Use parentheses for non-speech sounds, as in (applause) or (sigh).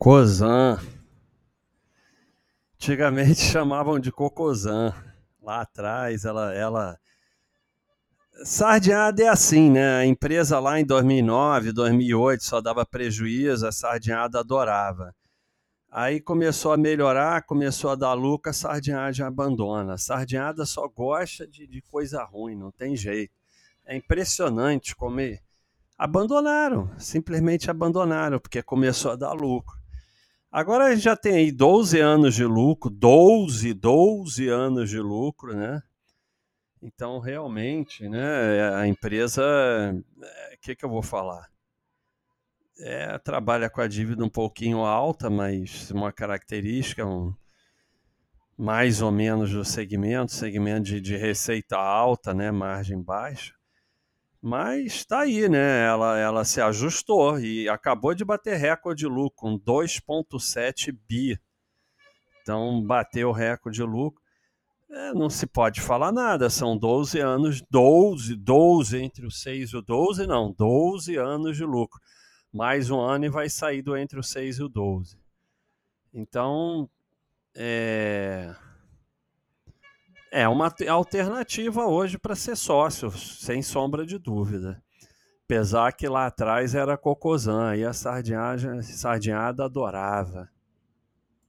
Cozan. Antigamente (laughs) chamavam de Cocozan. Lá atrás, ela, ela. Sardinhada é assim, né? A empresa lá em 2009, 2008 só dava prejuízo, a sardinhada adorava. Aí começou a melhorar, começou a dar lucro, a sardinhada abandona. A sardinhada só gosta de, de coisa ruim, não tem jeito. É impressionante como abandonaram, simplesmente abandonaram, porque começou a dar lucro. Agora já tem aí 12 anos de lucro, 12, 12 anos de lucro, né? Então, realmente, né, a empresa, o é, que, que eu vou falar? é, trabalha com a dívida um pouquinho alta, mas uma característica um, mais ou menos do segmento, segmento de, de receita alta, né, margem baixa. Mas está aí, né? Ela, ela se ajustou e acabou de bater recorde de lucro com 2,7 bi. Então, bateu o recorde de lucro. É, não se pode falar nada, são 12 anos, 12, 12 entre o 6 e o 12, não, 12 anos de lucro mais um ano e vai sair do entre o 6 e o 12. Então, é, é uma alternativa hoje para ser sócio, sem sombra de dúvida. Apesar que lá atrás era cocôzã, e a sardinhada, adorava.